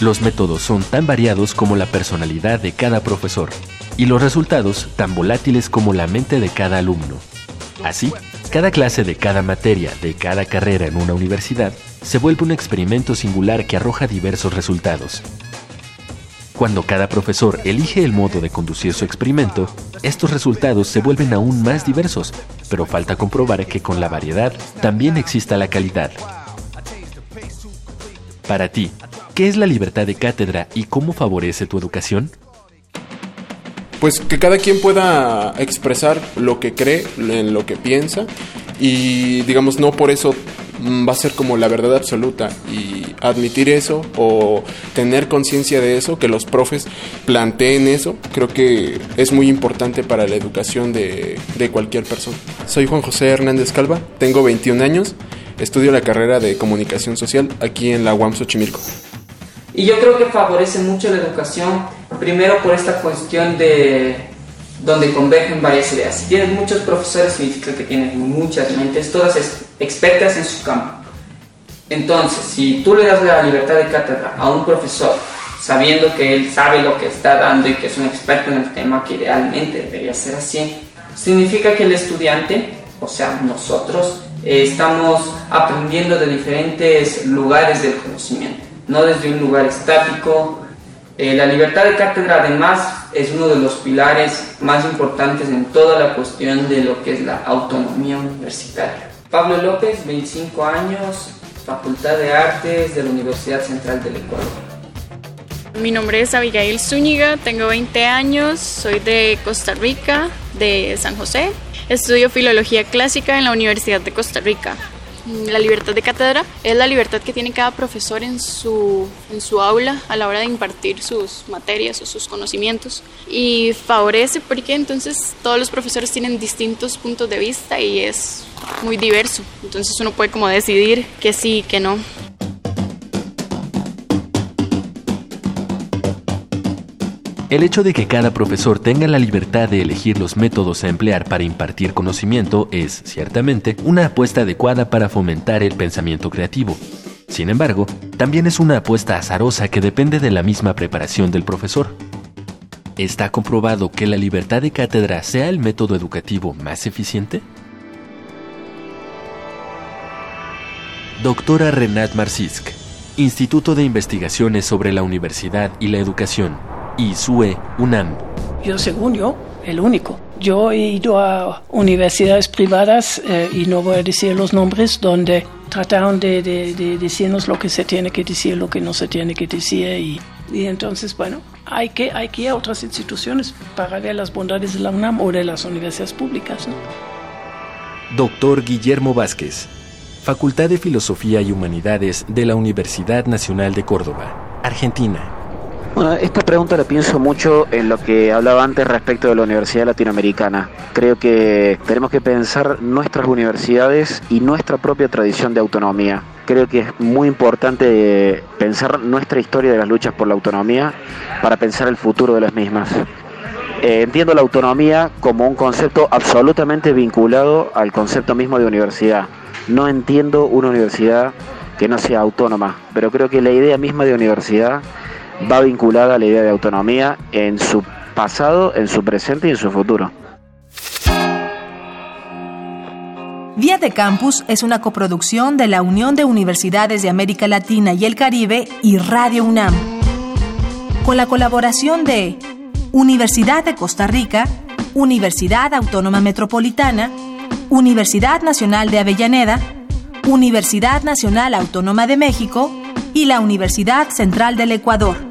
Los métodos son tan variados como la personalidad de cada profesor y los resultados tan volátiles como la mente de cada alumno. Así, cada clase de cada materia de cada carrera en una universidad se vuelve un experimento singular que arroja diversos resultados. Cuando cada profesor elige el modo de conducir su experimento, estos resultados se vuelven aún más diversos, pero falta comprobar que con la variedad también exista la calidad. Para ti, ¿qué es la libertad de cátedra y cómo favorece tu educación? Pues que cada quien pueda expresar lo que cree, en lo que piensa y digamos no por eso mm, va a ser como la verdad absoluta y admitir eso o tener conciencia de eso, que los profes planteen eso, creo que es muy importante para la educación de, de cualquier persona. Soy Juan José Hernández Calva, tengo 21 años Estudio la carrera de comunicación social aquí en la UAM Xochimilco. Y yo creo que favorece mucho la educación, primero por esta cuestión de donde convergen varias ideas. Si tienes muchos profesores, significa que tienes muchas mentes, todas expertas en su campo. Entonces, si tú le das la libertad de cátedra a un profesor, sabiendo que él sabe lo que está dando y que es un experto en el tema, que idealmente debería ser así, significa que el estudiante, o sea, nosotros, eh, estamos aprendiendo de diferentes lugares del conocimiento, no desde un lugar estático. Eh, la libertad de cátedra además es uno de los pilares más importantes en toda la cuestión de lo que es la autonomía universitaria. Pablo López, 25 años, Facultad de Artes de la Universidad Central del Ecuador. Mi nombre es Abigail Zúñiga, tengo 20 años, soy de Costa Rica, de San José, Estudio Filología Clásica en la Universidad de Costa Rica. La libertad de cátedra es la libertad que tiene cada profesor en su, en su aula a la hora de impartir sus materias o sus conocimientos y favorece porque entonces todos los profesores tienen distintos puntos de vista y es muy diverso. Entonces uno puede como decidir que sí y que no. El hecho de que cada profesor tenga la libertad de elegir los métodos a emplear para impartir conocimiento es, ciertamente, una apuesta adecuada para fomentar el pensamiento creativo. Sin embargo, también es una apuesta azarosa que depende de la misma preparación del profesor. ¿Está comprobado que la libertad de cátedra sea el método educativo más eficiente? Doctora Renat Marcisk, Instituto de Investigaciones sobre la Universidad y la Educación, y SUE UNAM. Yo, según yo, el único. Yo he ido a universidades privadas eh, y no voy a decir los nombres donde trataron de, decirnos lo que se tiene que decir, lo que no se tiene que decir y, y entonces, bueno, hay que, hay que ir a otras instituciones para ver las bondades de la UNAM o de las universidades públicas. Doctor Guillermo Vázquez, Facultad de Filosofía y Humanidades de la Universidad Nacional de Córdoba, Argentina. Bueno, esta pregunta la pienso mucho en lo que hablaba antes respecto de la Universidad Latinoamericana. Creo que tenemos que pensar nuestras universidades y nuestra propia tradición de autonomía. Creo que es muy importante pensar nuestra historia de las luchas por la autonomía para pensar el futuro de las mismas. Eh, entiendo la autonomía como un concepto absolutamente vinculado al concepto mismo de universidad. No entiendo una universidad que no sea autónoma, pero creo que la idea misma de universidad va vinculada a la idea de autonomía en su pasado, en su presente y en su futuro. Vía de Campus es una coproducción de la Unión de Universidades de América Latina y el Caribe y Radio UNAM, con la colaboración de Universidad de Costa Rica, Universidad Autónoma Metropolitana, Universidad Nacional de Avellaneda, Universidad Nacional Autónoma de México y la Universidad Central del Ecuador.